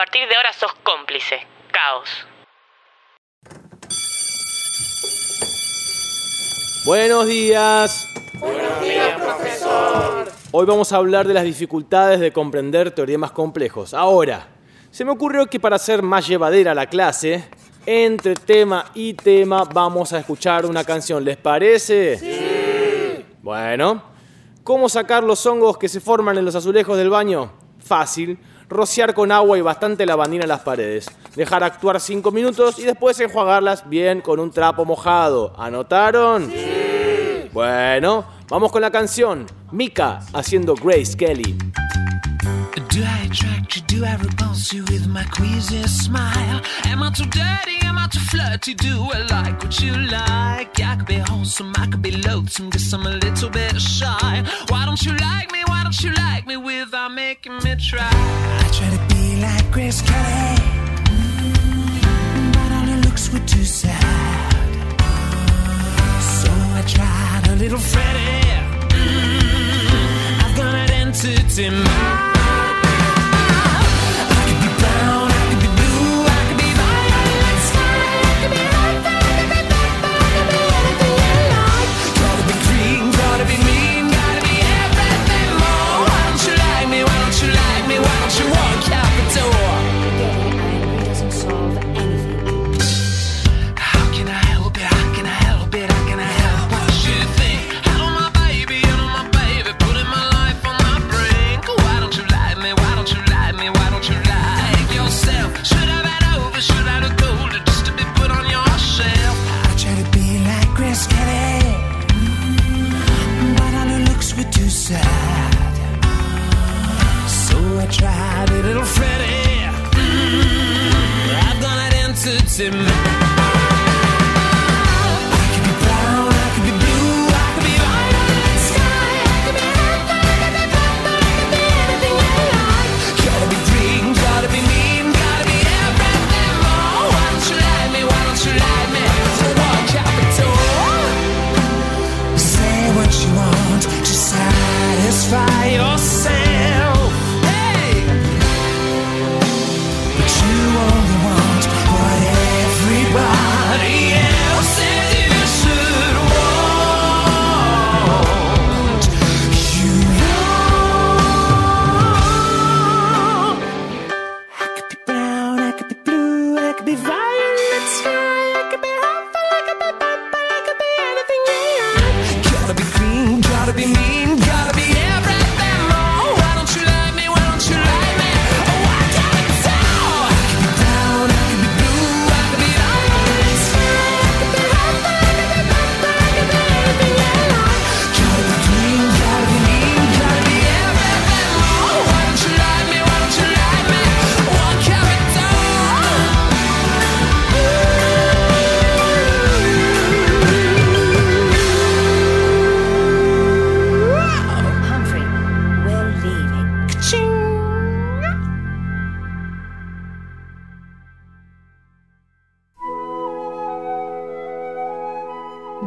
partir de ahora sos cómplice. Caos. Buenos días. Buenos días, profesor. Hoy vamos a hablar de las dificultades de comprender teoremas complejos. Ahora, se me ocurrió que para hacer más llevadera la clase, entre tema y tema vamos a escuchar una canción. ¿Les parece? Sí. Bueno, ¿cómo sacar los hongos que se forman en los azulejos del baño? Fácil. Rociar con agua y bastante lavandina las paredes. Dejar actuar 5 minutos y después enjuagarlas bien con un trapo mojado. ¿Anotaron? Sí. Bueno, vamos con la canción. Mika haciendo Grace Kelly. Do I attract you? Do I repulse you with my queasy smile? Am I too dirty? Am I too flirty? Do I like what you like? I could be wholesome, I could be loathsome, guess I'm a little bit shy. Why don't you like me? Why don't you like me without making me try? I try to be like Grace Kelly, mm, but all her looks were too sad. So I tried a little Freddie. Mm, I've got an entity mind.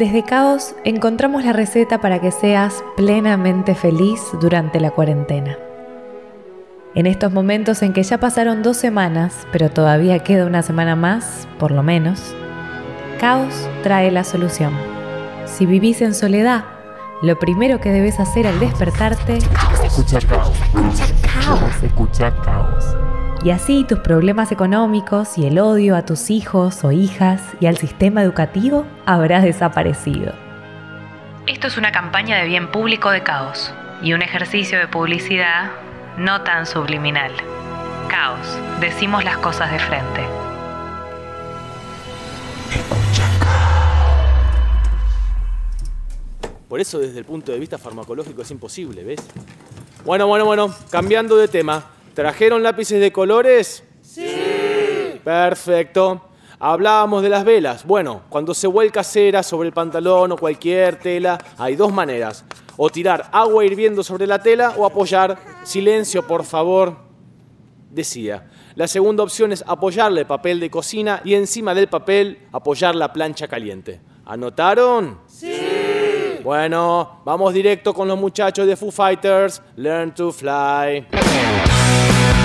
Desde Caos encontramos la receta para que seas plenamente feliz durante la cuarentena. En estos momentos en que ya pasaron dos semanas, pero todavía queda una semana más, por lo menos, Caos trae la solución. Si vivís en soledad, lo primero que debes hacer al despertarte es escuchar caos. Escuchar caos y así tus problemas económicos y el odio a tus hijos o hijas y al sistema educativo habrá desaparecido. Esto es una campaña de bien público de caos y un ejercicio de publicidad no tan subliminal. Caos, decimos las cosas de frente. Por eso desde el punto de vista farmacológico es imposible, ¿ves? Bueno, bueno, bueno, cambiando de tema. ¿Trajeron lápices de colores? Sí. Perfecto. Hablábamos de las velas. Bueno, cuando se vuelca cera sobre el pantalón o cualquier tela, hay dos maneras. O tirar agua hirviendo sobre la tela o apoyar, silencio por favor, decía. La segunda opción es apoyarle papel de cocina y encima del papel apoyar la plancha caliente. ¿Anotaron? Sí. Bueno, vamos directo con los muchachos de Foo Fighters. Learn to fly. Thank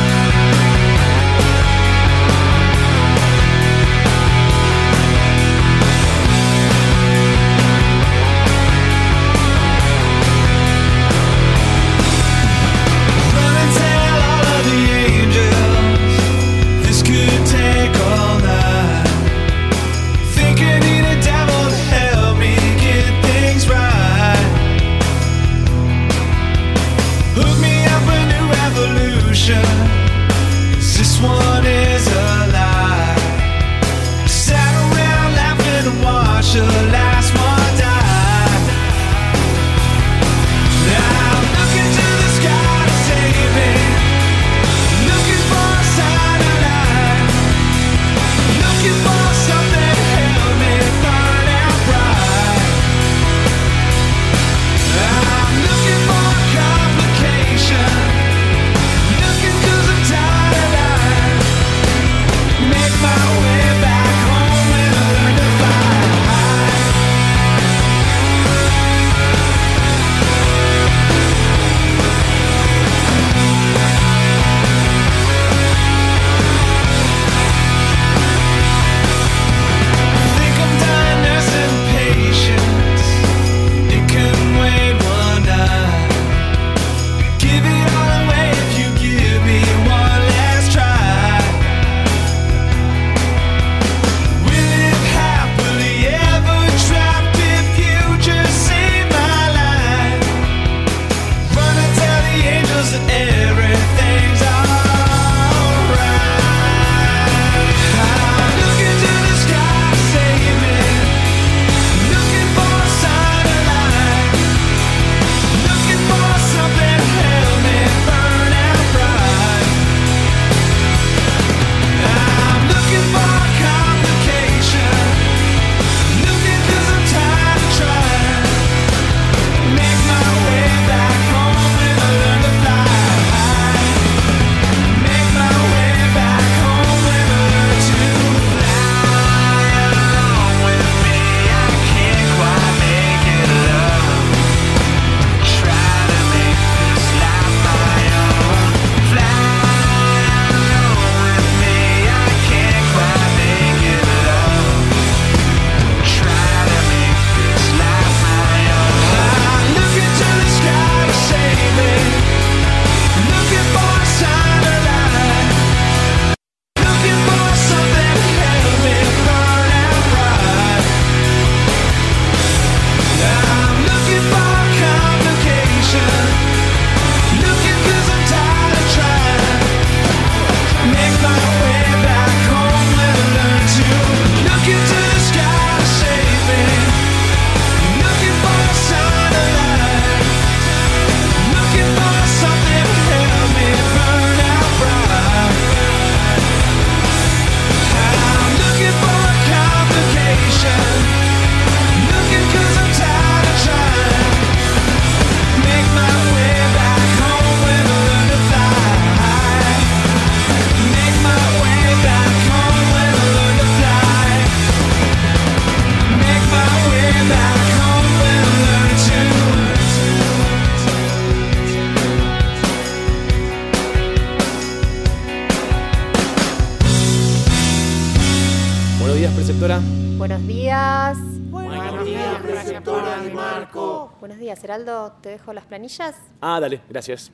Ah, dale, gracias.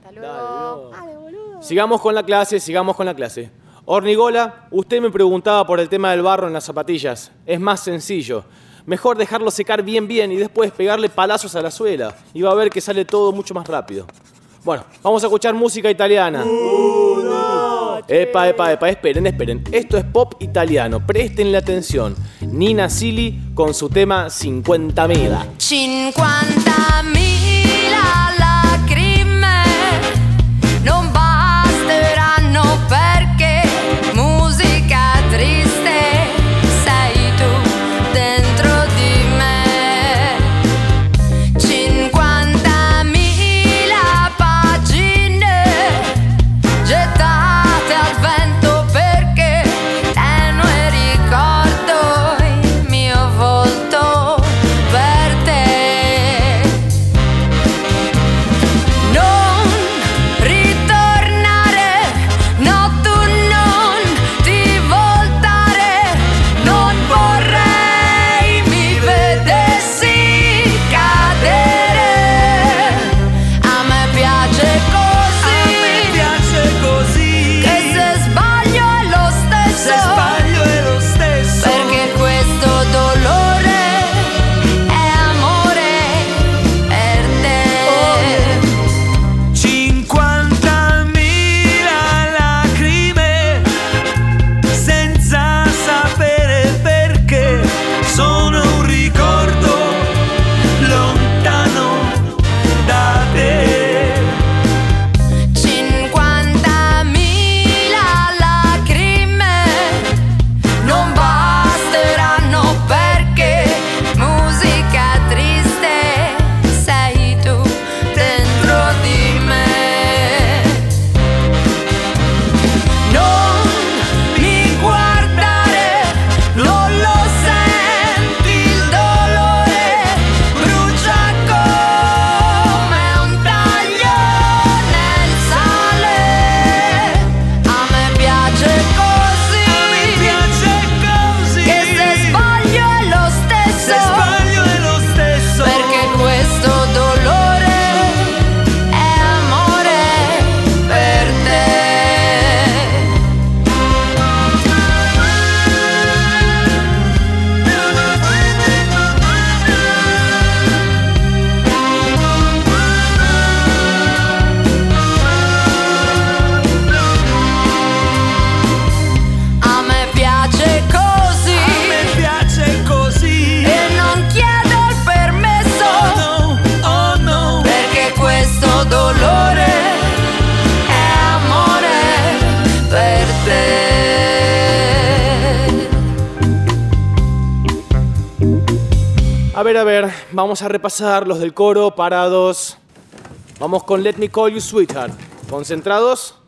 Sigamos con la clase, sigamos con la clase. Hornigola, usted me preguntaba por el tema del barro en las zapatillas. Es más sencillo. Mejor dejarlo secar bien bien y después pegarle palazos a la suela. Y va a ver que sale todo mucho más rápido. Bueno, vamos a escuchar música italiana. Epa, epa, epa, esperen, esperen. Esto es pop italiano. Prestenle atención. Nina Silly con su tema 50.000. 50.000 lacrime non basteranno per ver, a ver, vamos a repasar los del coro, parados. Vamos con Let Me Call You Sweetheart. Concentrados.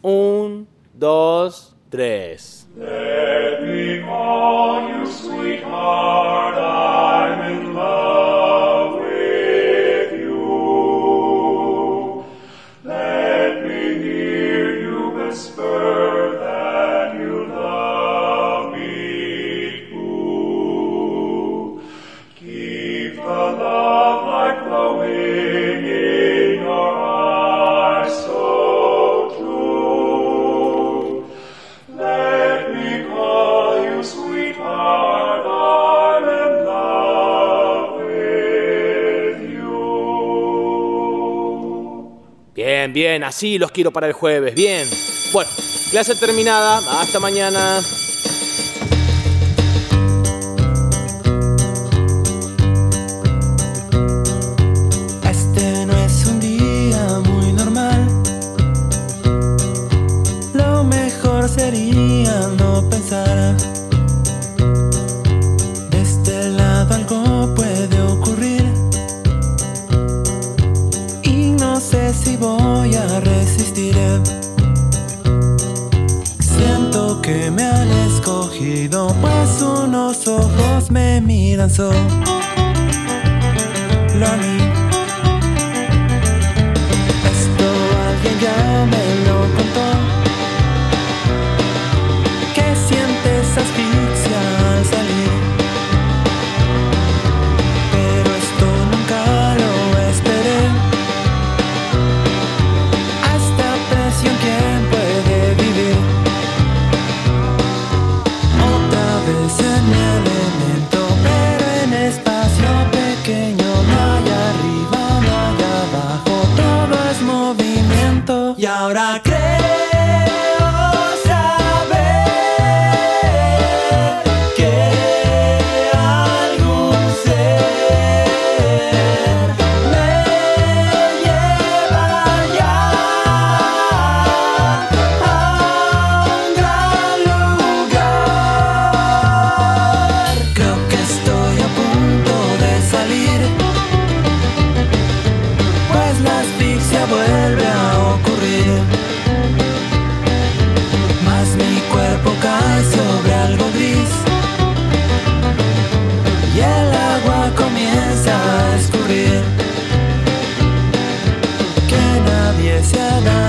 Un, dos, tres. Let me call you sweetheart, así los quiero para el jueves. Bien. Bueno, clase terminada. Hasta mañana. Siento que me han escogido, pues unos ojos me miran solo. gracias.